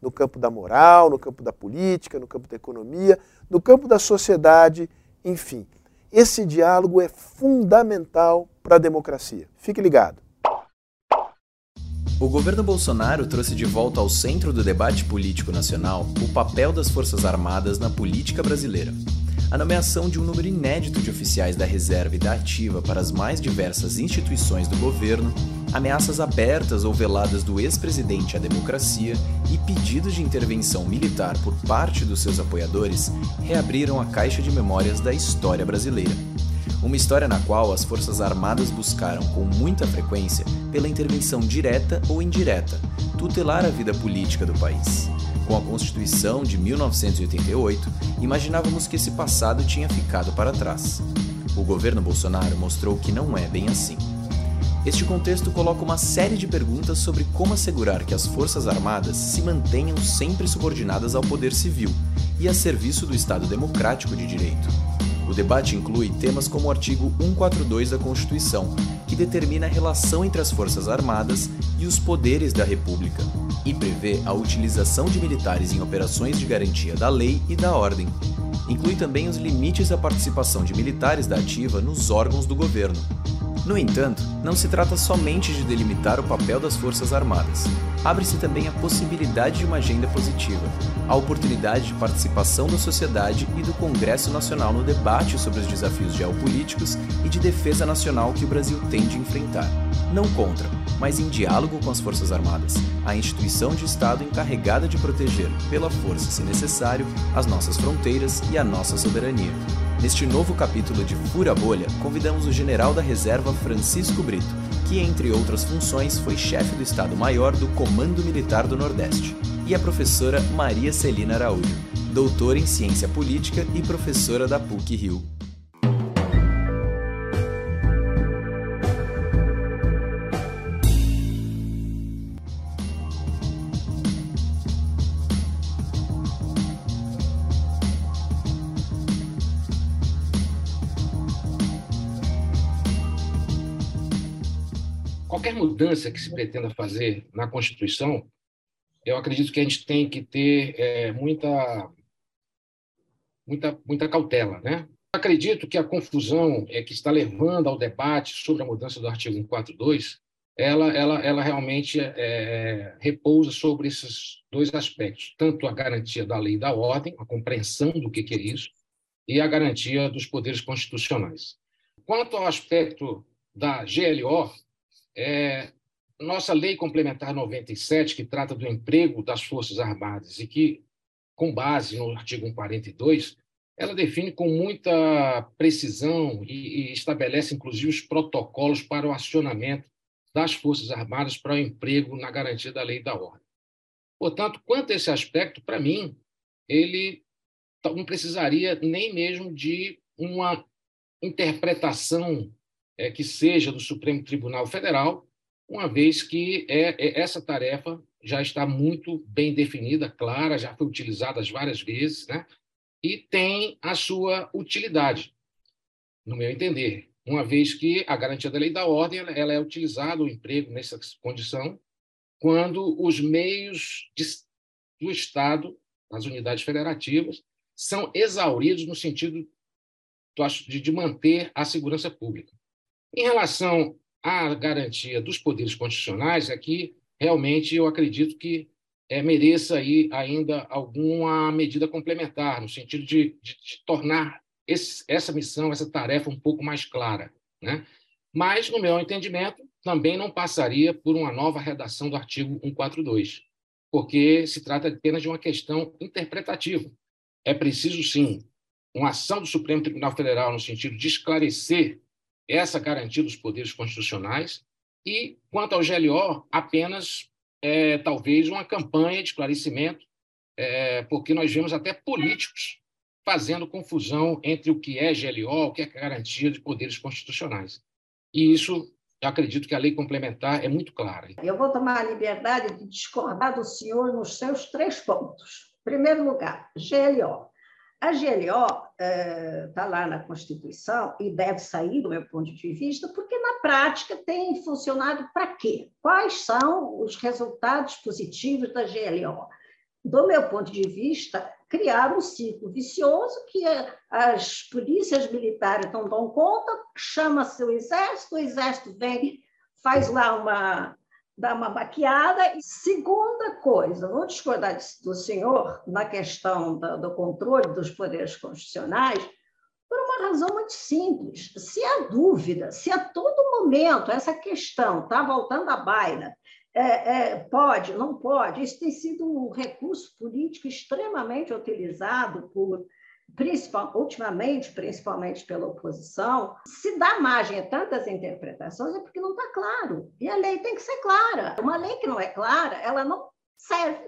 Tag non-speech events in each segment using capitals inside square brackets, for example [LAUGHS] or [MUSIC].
no campo da moral, no campo da política, no campo da economia, no campo da sociedade, enfim. Esse diálogo é fundamental para a democracia. Fique ligado. O governo Bolsonaro trouxe de volta ao centro do debate político nacional o papel das Forças Armadas na política brasileira a nomeação de um número inédito de oficiais da reserva e da ativa para as mais diversas instituições do governo, ameaças abertas ou veladas do ex-presidente à democracia e pedidos de intervenção militar por parte dos seus apoiadores reabriram a caixa de memórias da história brasileira. Uma história na qual as Forças Armadas buscaram com muita frequência, pela intervenção direta ou indireta, tutelar a vida política do país. Com a Constituição de 1988, imaginávamos que esse passado tinha ficado para trás. O governo Bolsonaro mostrou que não é bem assim. Este contexto coloca uma série de perguntas sobre como assegurar que as Forças Armadas se mantenham sempre subordinadas ao poder civil e a serviço do Estado democrático de direito. O debate inclui temas como o artigo 142 da Constituição, que determina a relação entre as Forças Armadas e os poderes da República, e prevê a utilização de militares em operações de garantia da lei e da ordem. Inclui também os limites da participação de militares da ativa nos órgãos do governo, no entanto, não se trata somente de delimitar o papel das Forças Armadas. Abre-se também a possibilidade de uma agenda positiva, a oportunidade de participação da sociedade e do Congresso Nacional no debate sobre os desafios geopolíticos e de defesa nacional que o Brasil tem de enfrentar. Não contra, mas em diálogo com as Forças Armadas, a instituição de Estado encarregada de proteger, pela força se necessário, as nossas fronteiras e a nossa soberania. Neste novo capítulo de Fura Bolha, convidamos o general da reserva Francisco Brito, que, entre outras funções, foi chefe do Estado-Maior do Comando Militar do Nordeste, e a professora Maria Celina Araújo, doutora em Ciência Política e professora da PUC-Rio. Mudança que se pretenda fazer na Constituição, eu acredito que a gente tem que ter é, muita, muita, muita cautela, né? Acredito que a confusão é que está levando ao debate sobre a mudança do artigo 142, ela, ela, ela realmente é, é, repousa sobre esses dois aspectos, tanto a garantia da lei e da ordem, a compreensão do que, que é isso, e a garantia dos poderes constitucionais. Quanto ao aspecto da GLO, é, nossa lei complementar 97, que trata do emprego das Forças Armadas e que, com base no artigo 142, ela define com muita precisão e, e estabelece, inclusive, os protocolos para o acionamento das Forças Armadas para o emprego na garantia da lei e da ordem. Portanto, quanto a esse aspecto, para mim, ele não precisaria nem mesmo de uma interpretação é, que seja do Supremo Tribunal Federal, uma vez que é, é, essa tarefa já está muito bem definida, clara, já foi utilizada várias vezes, né? e tem a sua utilidade, no meu entender, uma vez que a garantia da lei da ordem ela, é utilizada, o emprego nessa condição, quando os meios de, do Estado, as unidades federativas, são exauridos no sentido de manter a segurança pública. Em relação à garantia dos poderes constitucionais, aqui realmente eu acredito que é, mereça aí ainda alguma medida complementar, no sentido de, de, de tornar esse, essa missão, essa tarefa um pouco mais clara. Né? Mas, no meu entendimento, também não passaria por uma nova redação do artigo 142, porque se trata apenas de uma questão interpretativa. É preciso, sim, uma ação do Supremo Tribunal Federal no sentido de esclarecer essa garantia dos poderes constitucionais, e, quanto ao GLO, apenas, é, talvez, uma campanha de esclarecimento, é, porque nós vemos até políticos fazendo confusão entre o que é GLO, o que é garantia de poderes constitucionais. E isso, eu acredito que a lei complementar é muito clara. Eu vou tomar a liberdade de discordar do senhor nos seus três pontos. Em primeiro lugar, GLO. A GLO está tá lá na Constituição e deve sair, do meu ponto de vista, porque na prática tem funcionado para quê? Quais são os resultados positivos da GLO? Do meu ponto de vista, criar um ciclo vicioso que as polícias militares não dão conta, chama-se o exército, o exército vem, faz lá uma, dar uma maquiada. E segunda coisa, vou discordar do senhor na questão do controle dos poderes constitucionais, por uma razão muito simples. Se há dúvida, se a todo momento essa questão está voltando à baila, é, é, pode, não pode, isso tem sido um recurso político extremamente utilizado por principal, ultimamente, principalmente pela oposição, se dá margem a tantas interpretações é porque não está claro. E a lei tem que ser clara. Uma lei que não é clara, ela não serve,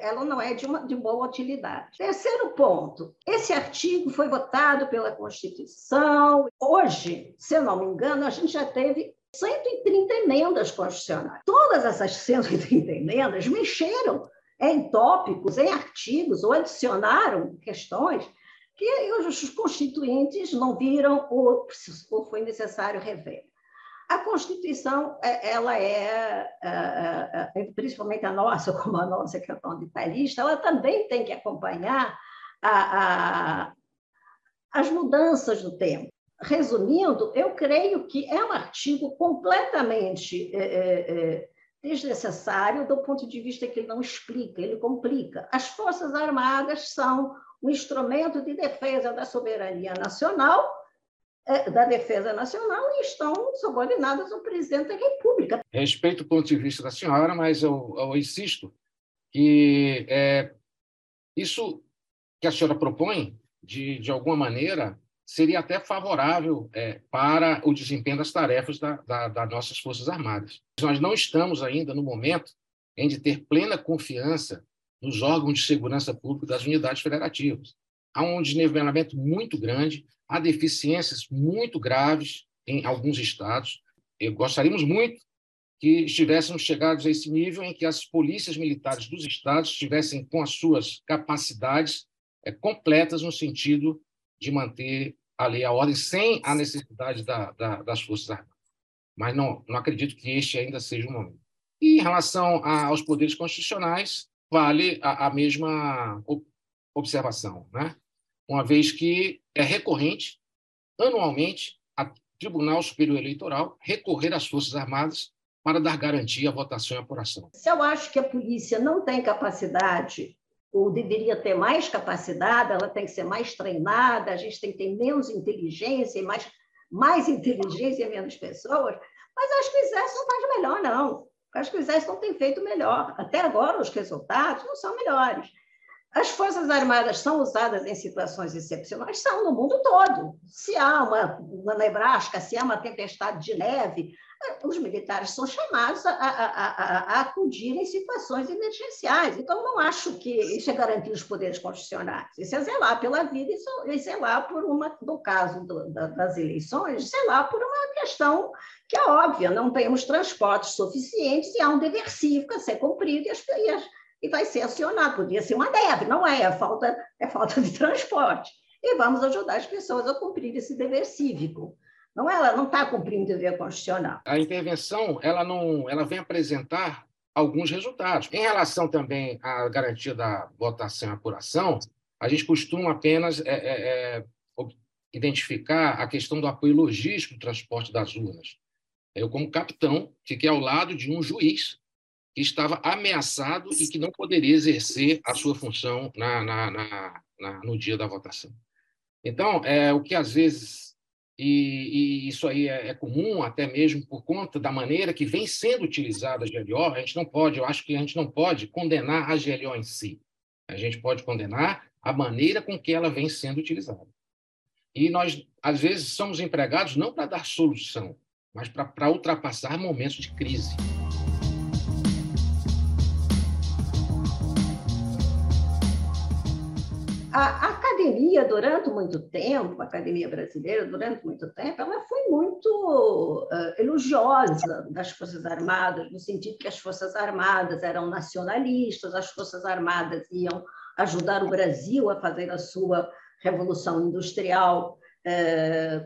ela não é de, uma, de boa utilidade. Terceiro ponto: esse artigo foi votado pela Constituição. Hoje, se eu não me engano, a gente já teve 130 emendas constitucionais. Todas essas 130 emendas mexeram em tópicos, em artigos, ou adicionaram questões que os constituintes não viram ou, ou foi necessário rever. A Constituição, é, ela é, é, é, principalmente a nossa, [LAUGHS] como a nossa, que é tão detalhista, ela também tem que acompanhar a, a, as mudanças do tempo. Resumindo, eu creio que é um artigo completamente é, é, desnecessário do ponto de vista que ele não explica, ele complica. As Forças Armadas são um instrumento de defesa da soberania nacional, é, da defesa nacional, e estão subordinadas ao presidente da República. Respeito o ponto de vista da senhora, mas eu, eu insisto que é, isso que a senhora propõe, de, de alguma maneira, seria até favorável é, para o desempenho das tarefas da, da, das nossas Forças Armadas. Nós não estamos ainda no momento em de ter plena confiança nos órgãos de segurança pública das unidades federativas. Há um desnivelamento muito grande, há deficiências muito graves em alguns estados. Eu gostaríamos muito que estivéssemos chegados a esse nível em que as polícias militares dos estados estivessem com as suas capacidades é, completas no sentido de manter a lei e a ordem sem a necessidade da, da, das Forças Armadas. Mas não, não acredito que este ainda seja o momento. E em relação a, aos poderes constitucionais, vale a, a mesma observação, né? uma vez que é recorrente, anualmente, a Tribunal Superior Eleitoral recorrer às Forças Armadas para dar garantia à votação e apuração. Se eu acho que a polícia não tem capacidade, ou deveria ter mais capacidade, ela tem que ser mais treinada, a gente tem que ter menos inteligência e mais, mais inteligência e menos pessoas, mas acho que o Exército não faz melhor, não. Acho que o Exército não tem feito melhor. Até agora, os resultados não são melhores. As Forças Armadas são usadas em situações excepcionais? São no mundo todo. Se há uma, na Nebraska, se há uma tempestade de neve, os militares são chamados a, a, a, a, acudir em situações emergenciais. Então, não acho que isso é garantir os poderes constitucionais. Isso é zelar pela vida e zelar por uma, no caso do, da, das eleições, zelar por uma questão que é óbvia, não temos transportes suficientes e há um dever cívico a ser cumprido e, as, e, as, e vai ser acionado. Podia ser uma neve, não é, é falta, é falta de transporte. E vamos ajudar as pessoas a cumprir esse dever cívico. Não, ela não está cumprindo o dever constitucional. A intervenção ela não, ela vem apresentar alguns resultados. Em relação também à garantia da votação e apuração, a gente costuma apenas é, é, é, identificar a questão do apoio logístico do transporte das urnas. Eu, como capitão, fiquei ao lado de um juiz que estava ameaçado e que não poderia exercer a sua função na, na, na, no dia da votação. Então, é, o que às vezes, e, e isso aí é, é, comum, até mesmo por conta da maneira que vem sendo utilizada a GLO, a gente não pode, eu acho que a gente não pode condenar a GLO em si. A gente pode condenar a maneira com que ela vem sendo utilizada. E nós, às vezes, somos empregados não para dar solução, mas para ultrapassar momentos de crise. A, a academia, durante muito tempo, a academia brasileira, durante muito tempo, ela foi muito uh, elogiosa das Forças Armadas, no sentido que as Forças Armadas eram nacionalistas, as Forças Armadas iam ajudar o Brasil a fazer a sua revolução industrial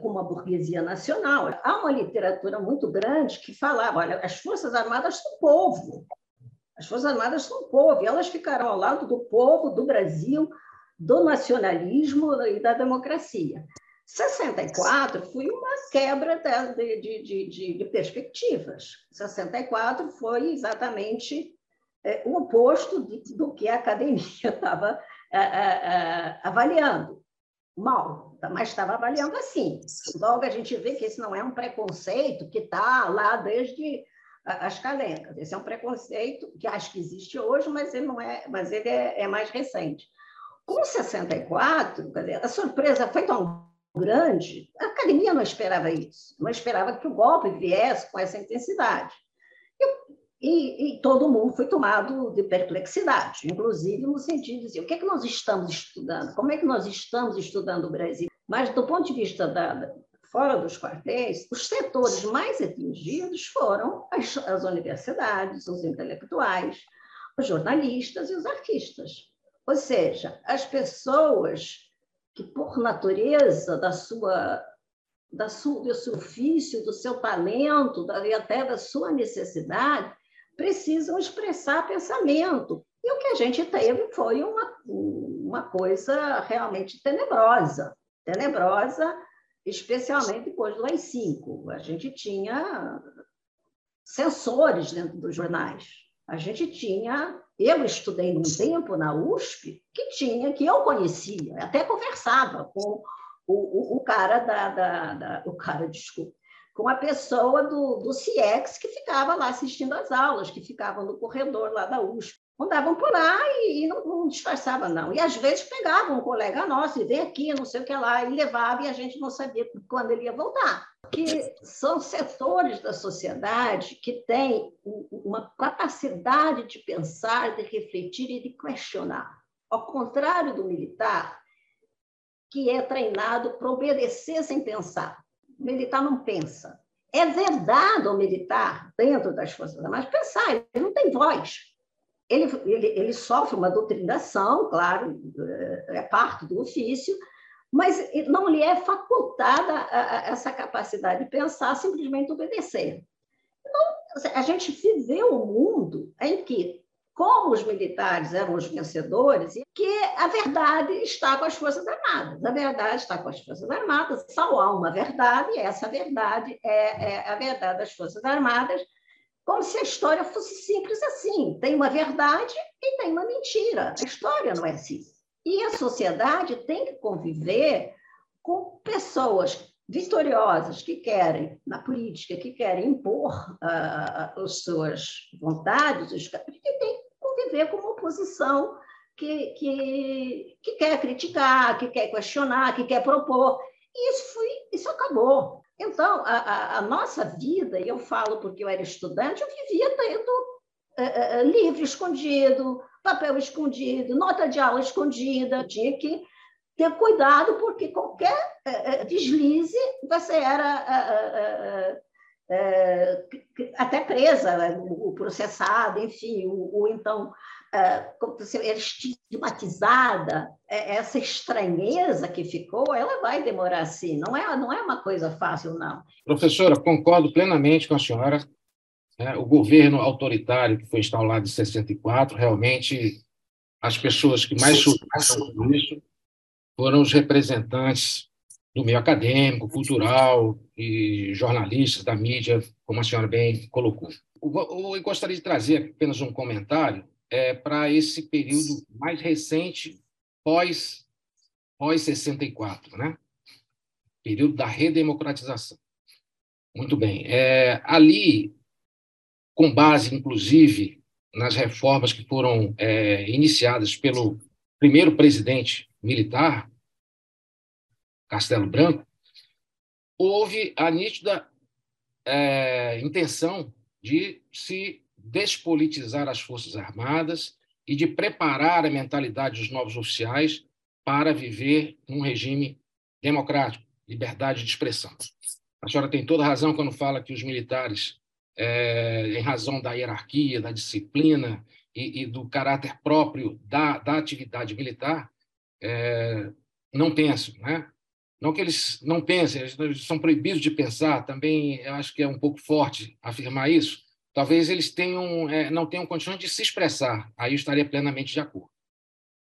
com uma burguesia nacional. Há uma literatura muito grande que falava: olha, as Forças Armadas são povo. As Forças Armadas são povo, e elas ficarão ao lado do povo, do Brasil, do nacionalismo e da democracia. 64 foi uma quebra de, de, de, de perspectivas. 64 foi exatamente é, o oposto do que a academia [LAUGHS] estava é, é, avaliando. Mal, mas estava avaliando assim. Logo, a gente vê que esse não é um preconceito que está lá desde as calencas. Esse é um preconceito que acho que existe hoje, mas ele não é, mas ele é, é mais recente. Com 64, a surpresa foi tão grande, a academia não esperava isso, não esperava que o golpe viesse com essa intensidade. E, e, todo mundo foi tomado de perplexidade, inclusive no sentido de dizer, o que é que nós estamos estudando? Como é que nós estamos estudando o Brasil? Mas, do ponto de vista da, fora dos quartéis, os setores mais atingidos foram as, as universidades, os intelectuais, os jornalistas e os artistas. Ou seja, as pessoas que, por natureza da sua, da sua, do seu ofício, do seu talento, da, e até da sua necessidade, precisam expressar pensamento. E o que a gente teve foi uma, uma coisa realmente tenebrosa tenebrosa, especialmente depois do AI-5. A gente tinha censores dentro dos jornais. A gente tinha eu estudei num tempo na USP que tinha, que eu conhecia, até conversava com o, o, o cara da, da, da, o cara, desculpa, com a pessoa do, do CIEX que ficava lá assistindo às aulas, que ficava no corredor lá da USP andavam por lá e, e não, não disfarçavam, não. E às vezes pegavam um colega nosso e veio aqui, não sei o que lá, e levava, e a gente não sabia quando ele ia voltar. Que são setores da sociedade que têm uma capacidade de pensar, de refletir e de questionar. Ao contrário do militar, que é treinado para obedecer sem pensar. O militar não pensa. É verdade o militar, dentro das Forças Armadas, pensar, ele não tem voz ele, ele, ele sofre uma doutrinação, claro, é parte do ofício, mas não lhe é facultada essa capacidade de pensar, simplesmente obedecer. Então, a gente viveu um mundo em que, como os militares eram os vencedores, que a verdade está com as Forças Armadas. A verdade está com as Forças Armadas, só há uma verdade, e essa verdade é, é a verdade das Forças Armadas, como se a história fosse simples assim. Tem uma verdade e tem uma mentira. A história não é assim. E a sociedade tem que conviver com pessoas vitoriosas que querem, na política, que querem impor uh, as suas vontades, os, que tem que conviver com uma oposição que, que, que quer criticar, que quer questionar, que quer propor. E isso, foi, isso acabou. Então, a, a, a, nossa vida, e eu falo porque eu era estudante, eu vivia tendo uh, uh, livro escondido, papel escondido, nota de aula escondida, tinha que ter cuidado, porque qualquer uh, deslize você era até presa, né, o processado, enfim, o, o então é, estigmatizada, é, essa estranheza que ficou, ela vai demorar assim. Não é, não é uma coisa fácil, não. Professora, concordo plenamente com a senhora. É, o governo autoritário que foi instalado em 64, realmente, as pessoas que mais sofreram isso foram os representantes do meio acadêmico, cultural e jornalistas da mídia, como a senhora bem colocou. Eu gostaria de trazer apenas um comentário é, para esse período mais recente, pós, pós 64, né? período da redemocratização. Muito bem. É, ali, com base, inclusive, nas reformas que foram é, iniciadas pelo primeiro presidente militar, Castelo Branco, houve a nítida é, intenção de se despolitizar as Forças Armadas e de preparar a mentalidade dos novos oficiais para viver num regime democrático, liberdade de expressão. A senhora tem toda razão quando fala que os militares, é, em razão da hierarquia, da disciplina e, e do caráter próprio da, da atividade militar, é, não pensam, né? Não que eles não pensem, eles são proibidos de pensar, também eu acho que é um pouco forte afirmar isso. Talvez eles tenham, é, não tenham condições de se expressar, aí eu estaria plenamente de acordo.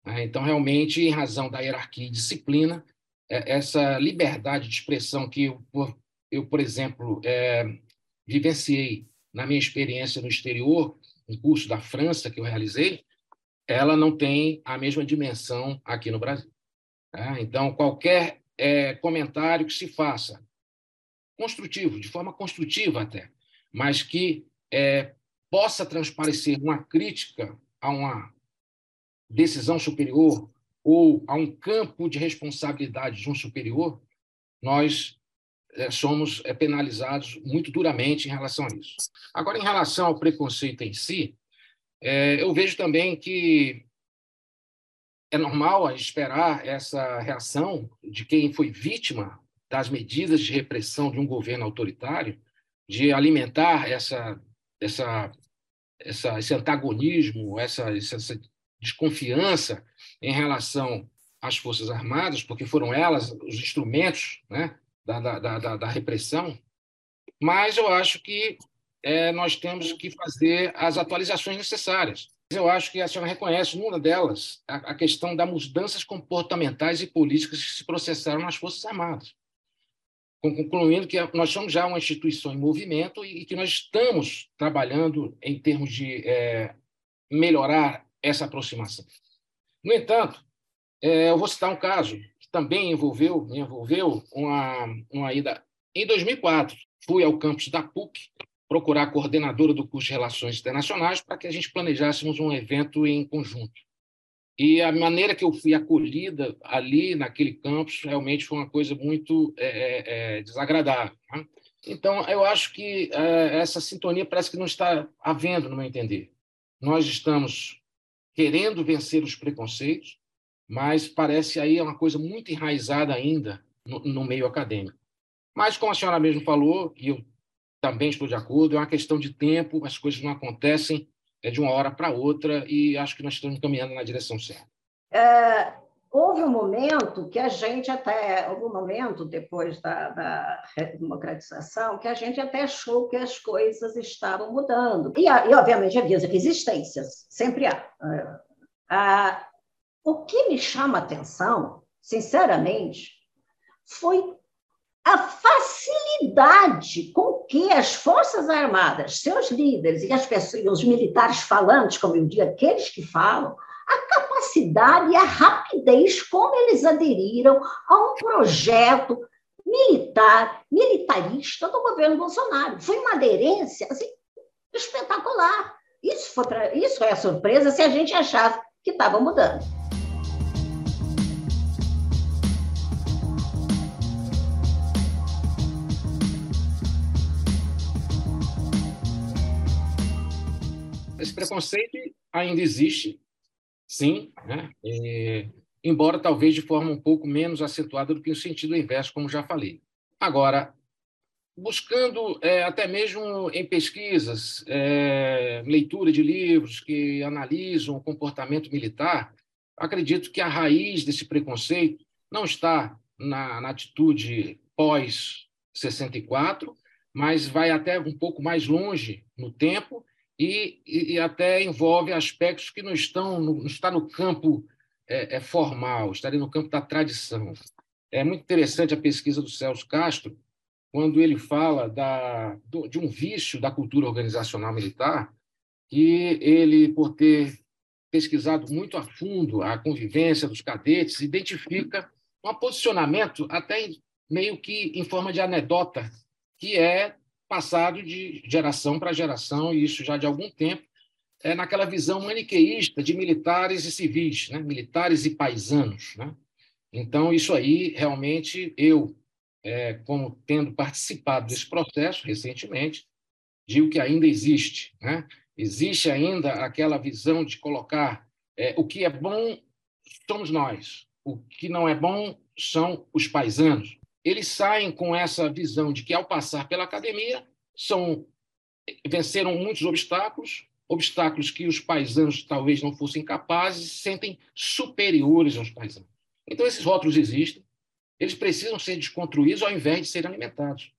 Né? Então, realmente, em razão da hierarquia e disciplina, essa liberdade de expressão que eu, eu por exemplo, é, vivenciei na minha experiência no exterior, um curso da França que eu realizei, ela não tem a mesma dimensão aqui no Brasil. Né? Então, qualquer é, comentário que se faça, construtivo, de forma construtiva até, mas que é, possa transparecer uma crítica a uma decisão superior ou a um campo de responsabilidade de um superior, nós somos é, penalizados muito duramente em relação a isso. Agora, em relação ao preconceito em si, é, eu vejo também que é normal esperar essa reação de quem foi vítima das medidas de repressão de um governo autoritário, de alimentar essa, essa, essa, esse antagonismo, essa, essa desconfiança em relação às Forças Armadas, porque foram elas os instrumentos né, da, da, da, da repressão. Mas eu acho que é, nós temos que fazer as atualizações necessárias. Eu acho que a senhora reconhece, numa delas, a, a questão das mudanças comportamentais e políticas que se processaram nas Forças Armadas. Concluindo que nós somos já uma instituição em movimento e que nós estamos trabalhando em termos de é, melhorar essa aproximação. No entanto, é, eu vou citar um caso que também envolveu, me envolveu uma, uma ida. Em 2004, fui ao campus da PUC procurar a coordenadora do curso de Relações Internacionais para que a gente planejássemos um evento em conjunto. E a maneira que eu fui acolhida ali naquele campus realmente foi uma coisa muito é, é, é desagradável. Né? Então, eu acho que é, essa sintonia parece que não está havendo, no meu entender. Nós estamos querendo vencer os preconceitos, mas parece aí uma coisa muito enraizada ainda no, no meio acadêmico. Mas, como a senhora mesmo falou, e eu também estou de acordo, é uma questão de tempo, as coisas não acontecem é de uma hora para outra e acho que nós estamos caminhando na direção certa. É, houve um momento que a gente até, houve um momento depois da, da democratização que a gente até achou que as coisas estavam mudando. E, e obviamente havia resistências, sempre há. É, o que me chama a atenção, sinceramente, foi a facilidade com que as Forças Armadas, seus líderes e as pessoas, os militares falantes, como eu digo, aqueles que falam, a capacidade e a rapidez como eles aderiram a um projeto militar, militarista do governo Bolsonaro. Foi uma aderência assim, espetacular. Isso, foi pra, isso é surpresa se a gente achava que estava mudando. Preconceito ainda existe, sim, né? É, embora talvez de forma um pouco menos acentuada do que o sentido inverso, como já falei. Agora, buscando é, até mesmo em pesquisas, é, leitura de livros que analisam o comportamento militar, acredito que a raiz desse preconceito não está na, na atitude pós 64, mas vai até um pouco mais longe no tempo e, e, até envolve aspectos que não estão não está no campo é, é, formal, estaria no campo da tradição. É muito interessante a pesquisa do Celso Castro, quando ele fala da, do, de um vício da cultura organizacional militar, que ele, por ter pesquisado muito a fundo a convivência dos cadetes, identifica um posicionamento até meio que em forma de anedota, que é passado de geração para geração, e isso já de algum tempo, é naquela visão maniqueísta de militares e civis, né? militares e paisanos. Né? Então, isso aí, realmente, eu, é, como tendo participado desse processo recentemente, digo que ainda existe. Né? Existe ainda aquela visão de colocar é, o que é bom somos nós, o que não é bom são os paisanos. Eles saem com essa visão de que, ao passar pela academia, são venceram muitos obstáculos, obstáculos que os paisanos talvez não fossem capazes, se sentem superiores aos paisanos. Então, esses rótulos existem, eles precisam ser desconstruídos ao invés de serem alimentados.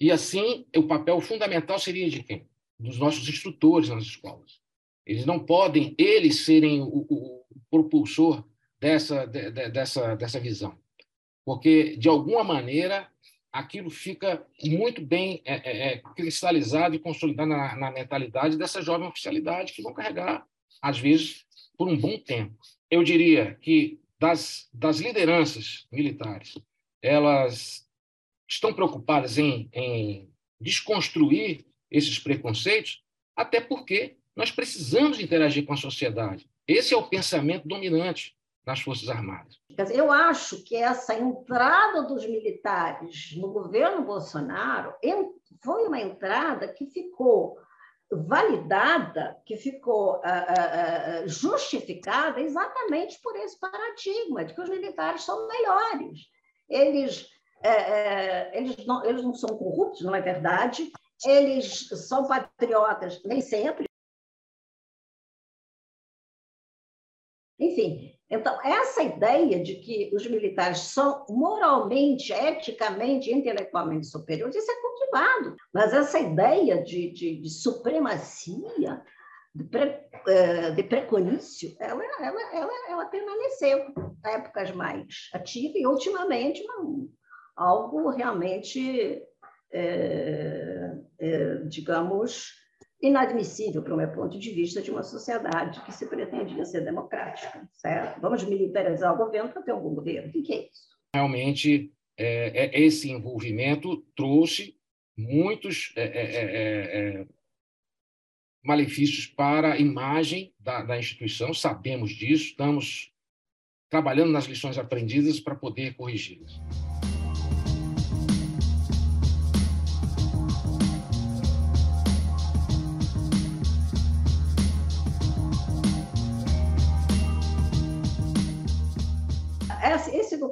E assim, o papel fundamental seria de quem? Dos nossos instrutores nas escolas. Eles não podem, eles, serem o, o propulsor dessa, de, dessa, dessa visão. Porque, de alguma maneira, aquilo fica muito bem é, é, é, cristalizado e consolidado na, na, mentalidade dessa jovem oficialidade que vão carregar, às vezes, por um bom tempo. Eu diria que das, das lideranças militares, elas estão preocupadas em, em desconstruir esses preconceitos, até porque nós precisamos interagir com a sociedade. Esse é o pensamento dominante nas Forças Armadas. Eu acho que essa entrada dos militares no governo Bolsonaro foi uma entrada que ficou validada, que ficou uh, uh, justificada exatamente por esse paradigma de que os militares são melhores. Eles, uh, eles, não, eles não são corruptos, não é verdade? Eles são patriotas, nem sempre. Enfim, então, essa ideia de que os militares são moralmente, eticamente, intelectualmente superiores, isso é cultivado. Mas essa ideia de, de, de supremacia, de, pre, eh, de preconício, ela, ela, ela, ela permaneceu épocas mais ativas e, ultimamente, não, algo realmente, é, é, digamos, inadmissível, para o meu ponto de vista, de uma sociedade que se pretendia ser democrática, certo? Vamos militarizar o governo para ter algum governo. O que é isso? Realmente, é, é, esse envolvimento trouxe muitos é, é, é, é, malefícios para a imagem da, da instituição, sabemos disso, estamos trabalhando nas lições aprendidas para poder corrigi-las.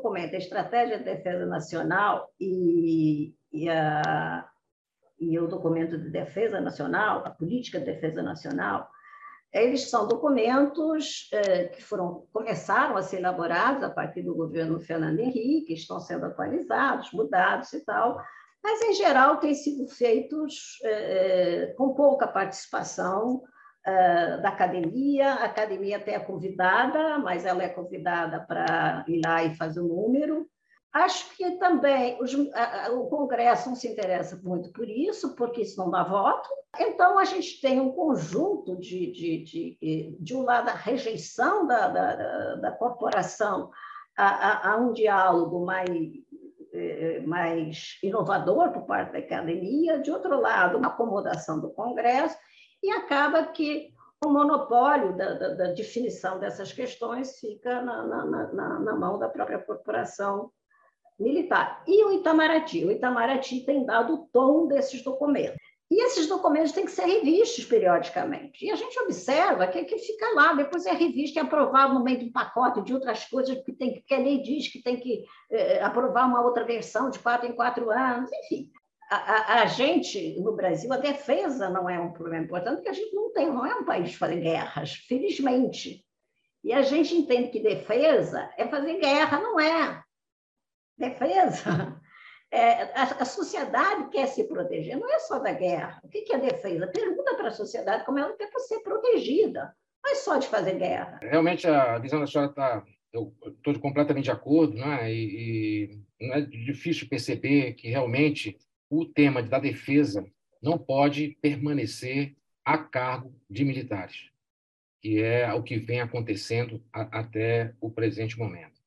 Documento, a Estratégia de Defesa Nacional e, e, a, e o documento de defesa nacional, a Política de Defesa Nacional, eles são documentos eh, que foram começaram a ser elaborados a partir do governo Fernando Henrique, estão sendo atualizados, mudados e tal, mas em geral têm sido feitos eh, com pouca participação uh, da academia. A academia até é convidada, mas ela é convidada para ir lá e fazer o número. Acho que também os, o Congresso não se interessa muito por isso, porque isso não dá voto. Então, a gente tem um conjunto de, de, de, de um lado, a rejeição da, da, da corporação a, a, a, um diálogo mais, eh, mais inovador por parte da academia, de outro lado, uma acomodação do Congresso, e acaba que o monopólio da, da, da definição dessas questões fica na, na, na, na, mão da própria corporação militar. E o Itamaraty? O Itamaraty tem dado o tom desses documentos. E esses documentos têm que ser revistos periodicamente. E a gente observa que, que fica lá, depois é revisto e aprovado no meio de um pacote de outras coisas, que, tem, que a lei diz que tem que eh, aprovar uma outra versão de quatro em quatro anos, enfim a, a, gente, no Brasil, a defesa não é um problema importante, porque a gente não tem, não é um país de fazer guerras, felizmente. E a gente entende que defesa é fazer guerra, não é. Defesa. [LAUGHS] É, a, a, sociedade quer se proteger, não é só da guerra. O que, que é defesa? Pergunta para a sociedade como ela quer ser protegida, não é só de fazer guerra. Realmente, a visão da senhora está. Eu estou completamente de acordo, né? e, e não é difícil perceber que realmente o tema da defesa não pode permanecer a cargo de militares, que é o que vem acontecendo a, até o presente momento.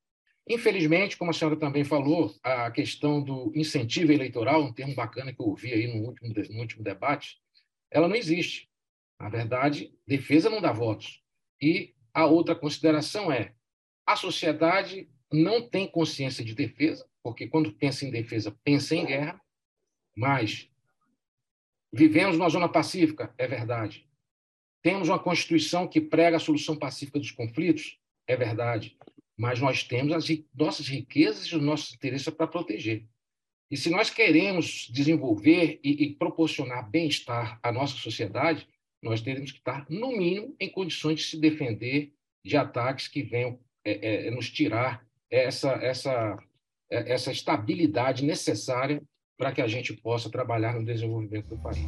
Infelizmente, como a senhora também falou, a questão do incentivo eleitoral, um termo bacana que eu ouvi aí no último, no último debate, ela não existe. Na verdade, defesa não dá votos. E a outra consideração é: a sociedade não tem consciência de defesa, porque quando pensa em defesa, pensa em guerra, mas vivemos numa zona pacífica, é verdade. Temos uma Constituição que prega a solução pacífica dos conflitos, é verdade. mas nós temos as nossas riquezas e os nossos interesses para proteger. E se nós queremos desenvolver e, e proporcionar bem-estar à nossa sociedade, nós teremos que estar, no mínimo, em condições de se defender de ataques que venham é, é, nos tirar essa, essa, é, essa estabilidade necessária para que a gente possa trabalhar no desenvolvimento do país.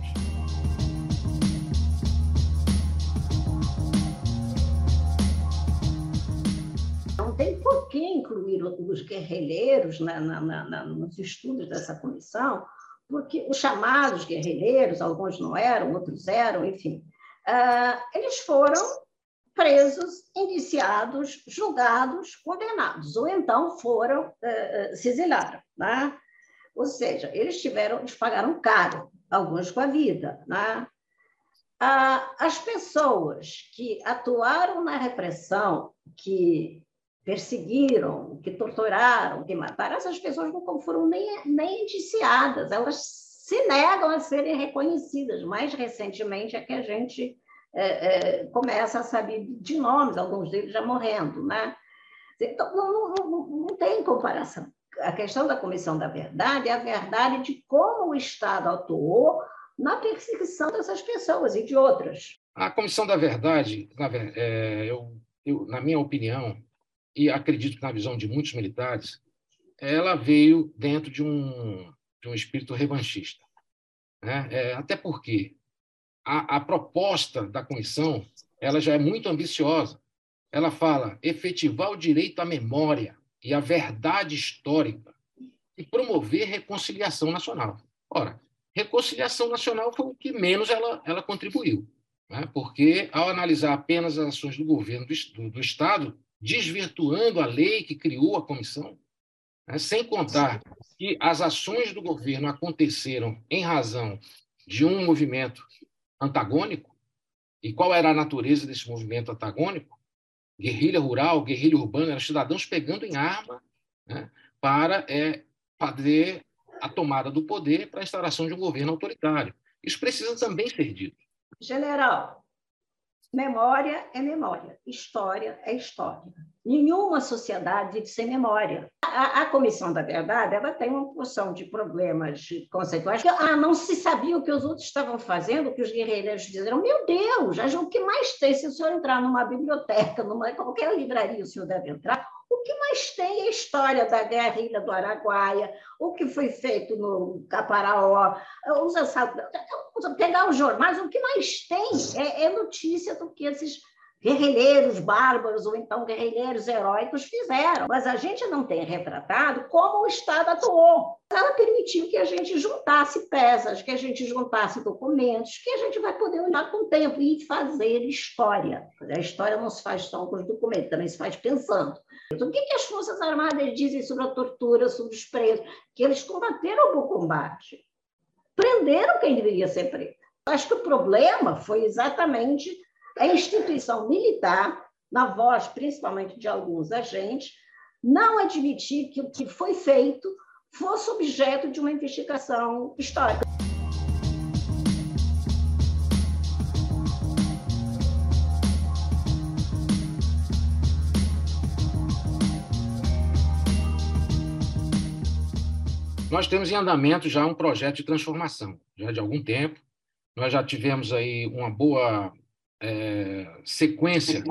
Não tem por que incluir os guerrilheiros na, na, na, nos estudos dessa comissão, porque os chamados guerrilheiros, alguns não eram, outros eram, enfim, uh, eles foram presos, indiciados, julgados, condenados, ou então foram, uh, se exilaram. Né? Ou seja, eles tiveram, eles pagaram caro, alguns com a vida. Né? Ah, as pessoas que atuaram na repressão, que perseguiram, que torturaram, que mataram, essas pessoas não foram nem, nem indiciadas, elas se negam a serem reconhecidas. Mais recentemente é que a gente é, é, começa a saber de nomes, alguns deles já morrendo. Né? Então, não, não, não, não tem comparação a questão da Comissão da Verdade é a verdade de como o Estado atuou na perseguição dessas pessoas e de outras. A Comissão da Verdade, na, é, eu, eu, na minha opinião, e acredito que na visão de muitos militares, ela veio dentro de um, de um espírito revanchista. Né? É, até porque a, a proposta da comissão ela já é muito ambiciosa. Ela fala efetivar o direito à memória, e a verdade histórica e promover reconciliação nacional. Ora, reconciliação nacional foi o que menos ela, ela contribuiu, né? porque ao analisar apenas as ações do governo do, do, do Estado, desvirtuando a lei que criou a comissão, né? sem contar que as ações do governo aconteceram em razão de um movimento antagônico, e qual era a natureza desse movimento antagônico? Guerrilha rural, guerrilha urbana, eram cidadãos pegando em arma né, para é, fazer a tomada do poder para a instalação de um governo autoritário. Isso precisa também ser dito. General, memória é memória, história é história. Nenhuma sociedade vive sem memória. A, a, Comissão da Verdade ela tem uma porção de problemas conceituais. Ah, não se sabia o que os outros estavam fazendo, o que os guerreiros diziam. Meu Deus, o que mais tem? Se o senhor entrar numa biblioteca, numa qualquer livraria, o senhor deve entrar. O que mais tem é a história da guerrilha do Araguaia, o que foi feito no Caparaó, os pegar os jornais, o que mais tem é, é notícia do que esses guerrilheiros bárbaros ou então guerrilheiros heróicos fizeram, mas a gente não tem retratado como o Estado atuou. Ela permitiu que a gente juntasse peças, que a gente juntasse documentos, que a gente vai poder olhar com o tempo e fazer história. A história não se faz só com os documentos, também se faz pensando. O que, que as Forças Armadas dizem sobre a tortura, sobre os presos? Que eles combateram o combate, prenderam quem deveria ser preso. Acho que o problema foi exatamente a instituição militar, na voz principalmente de alguns agentes, não admitir que o que foi feito fosse objeto de uma investigação histórica. Nós temos em andamento já um projeto de transformação, já de algum tempo. Nós já tivemos aí uma boa é, sequência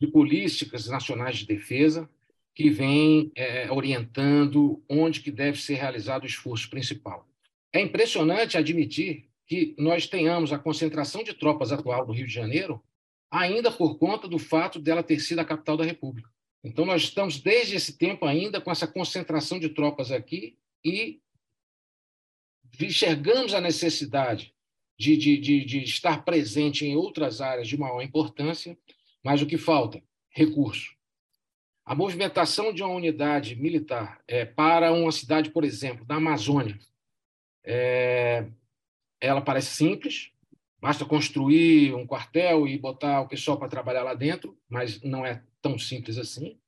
de políticas nacionais de defesa que vem é, orientando onde que deve ser realizado o esforço principal. É impressionante admitir que nós tenhamos a concentração de tropas atual do Rio de Janeiro ainda por conta do fato dela ter sido a capital da República. Então, nós estamos desde esse tempo ainda com essa concentração de tropas aqui e enxergamos a necessidade de, de, de, de estar presente em outras áreas de maior importância, mas o que falta? Recurso. A movimentação de uma unidade militar é, para uma cidade, por exemplo, da Amazônia, é, ela parece simples, basta construir um quartel e botar o pessoal para trabalhar lá dentro, mas não é tão simples assim,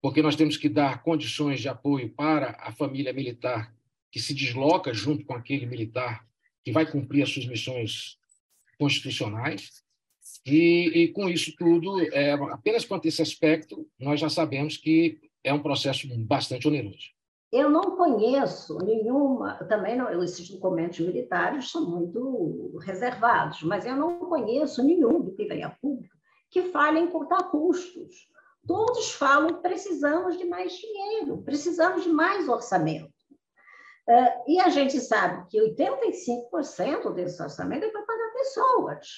porque nós temos que dar condições de apoio para a família militar que se desloca junto com aquele militar que vai cumprir as suas missões constitucionais. E, e, com isso tudo, é, apenas quanto a esse aspecto, nós já sabemos que é um processo bastante oneroso. Eu não conheço nenhuma, também não, esses documentos militares são muito reservados, mas eu não conheço nenhum do que venha público que fale em cortar custos. Todos falam precisamos de mais dinheiro, precisamos de mais orçamento. Uh, e a gente sabe que 85% desse orçamento é para pagar pessoas,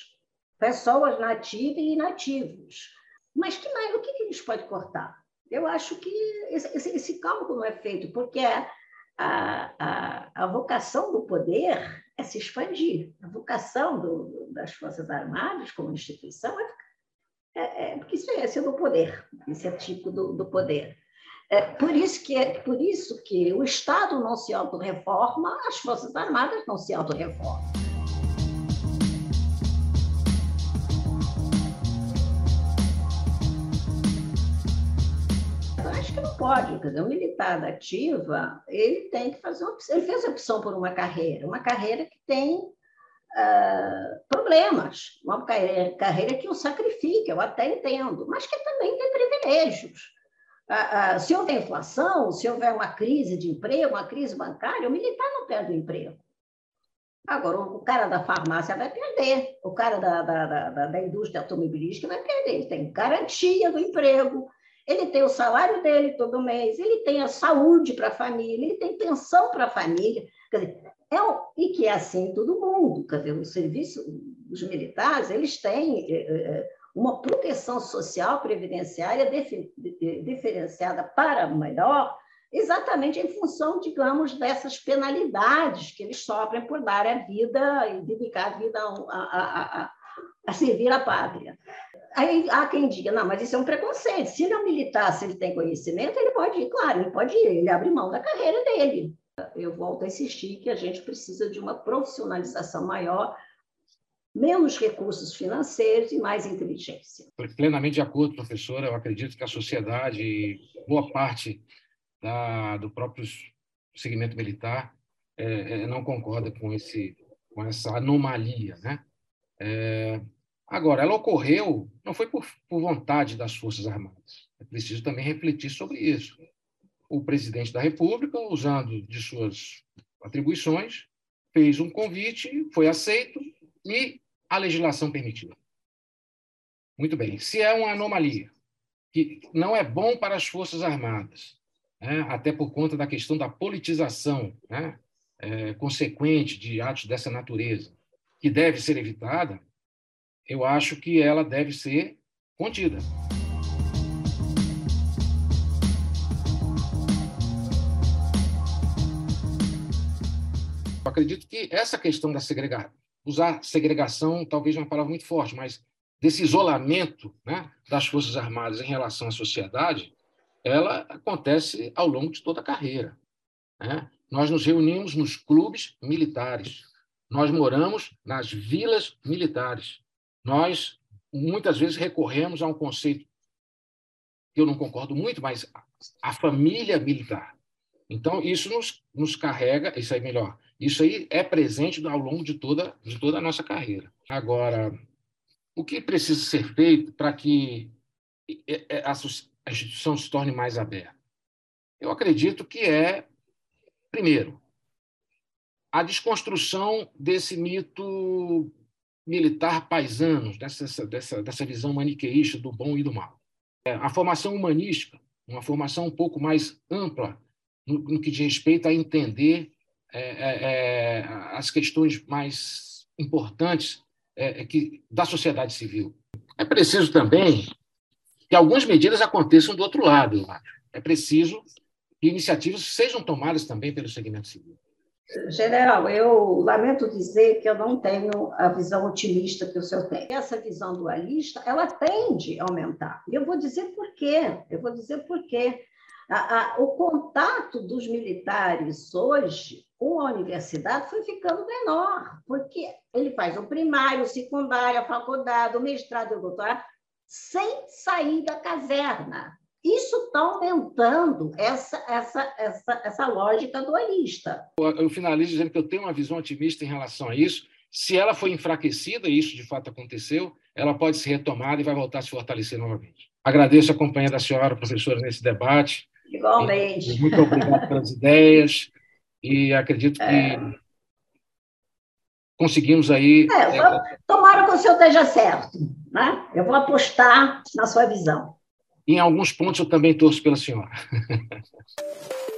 pessoas nativas e inativos. Mas que mais, o que, que a gente pode cortar? Eu acho que esse, esse, esse cálculo não é feito, porque a, a, a, vocação do poder é se expandir. A vocação do, das Forças Armadas como instituição é, é, é porque isso é, é do poder, esse é tipo do, do poder. É por isso que é por isso que o Estado não se autorreforma, as Forças Armadas não se autorreformam. Acho que não pode, quer dizer, o militar da ativa, ele tem que fazer uma. Ele fez a opção por uma carreira, uma carreira que tem uh, problemas, uma carreira, carreira que o sacrifica, eu até entendo, mas que também tem privilégios se houver inflação, se houver uma crise de emprego, uma crise bancária, o militar não perde o emprego. Agora, o cara da farmácia vai perder, o cara da, da, da, da indústria automobilística vai perder. Ele tem garantia do emprego, ele tem o salário dele todo mês, ele tem a saúde para a família, ele tem pensão para a família. Quer dizer, é um, e que é assim em todo mundo. Quer dizer, o serviço, os militares, eles têm é, é, uma proteção social previdenciária diferenciada para melhor, exatamente em função, digamos, dessas penalidades que eles sofrem por dar a vida e dedicar a vida a, a, a, a servir a pátria. Aí há quem diga, não, mas isso é um preconceito. Se ele é um militar, se ele tem conhecimento, ele pode ir, claro, ele pode ir, ele abre mão da carreira dele. Eu volto a insistir que a gente precisa de uma profissionalização maior menos recursos financeiros e mais inteligência. Plenamente de acordo, professora. Eu acredito que a sociedade, boa parte da, do próprio segmento militar, é, é, não concorda com, esse, com essa anomalia. Né? É, agora, ela ocorreu, não foi por, por vontade das Forças Armadas. É preciso também refletir sobre isso. O presidente da República, usando de suas atribuições, fez um convite, foi aceito e a legislação permitiu. Muito bem. Se é uma anomalia, que não é bom para as Forças Armadas, né? até por conta da questão da politização né? é, consequente de atos dessa natureza, que deve ser evitada, eu acho que ela deve ser contida. Eu acredito que essa questão da segregação usar segregação, talvez uma palavra muito forte, mas desse isolamento né, das Forças Armadas em relação à sociedade, ela acontece ao longo de toda a carreira. Né? Nós nos reunimos nos clubes militares, nós moramos nas vilas militares, nós muitas vezes recorremos a um conceito que eu não concordo muito, mas a família militar. Então, isso nos, nos carrega, isso aí melhor, isso aí é presente ao longo de toda, de toda a nossa carreira. Agora, o que precisa ser feito para que a instituição se torne mais aberta? Eu acredito que é, primeiro, a desconstrução desse mito militar paisano, dessa, dessa, dessa visão maniqueísta do bom e do mal. É, a formação humanística, uma formação um pouco mais ampla no, no que diz respeito a entender é, é, é, as questões mais importantes é, é, que, da sociedade civil. É preciso também que algumas medidas aconteçam do outro lado. É preciso que iniciativas sejam tomadas também pelo segmento civil. General, eu lamento dizer que eu não tenho a visão otimista que o senhor tem. Essa visão dualista, ela tende a aumentar. E eu vou dizer por quê. Eu vou dizer por quê. A, a, o contato dos militares hoje com a universidade foi ficando menor, porque ele faz o primário, o secundário, a faculdade, o mestrado e o doutorado, sem sair da caserna. Isso está aumentando essa, essa, essa, essa lógica dualista. Eu finalizo dizendo que eu tenho uma visão otimista em relação a isso. Se ela foi enfraquecida, e isso de fato aconteceu, ela pode ser retomada e vai voltar a se fortalecer novamente. Agradeço a companhia da senhora, professora, nesse debate. Igualmente. Muito obrigado pelas ideias [LAUGHS] e acredito que é. conseguimos aí. É, vou, tomara que o senhor esteja certo. Né? Eu vou apostar na sua visão. Em alguns pontos eu também torço pela senhora. [LAUGHS]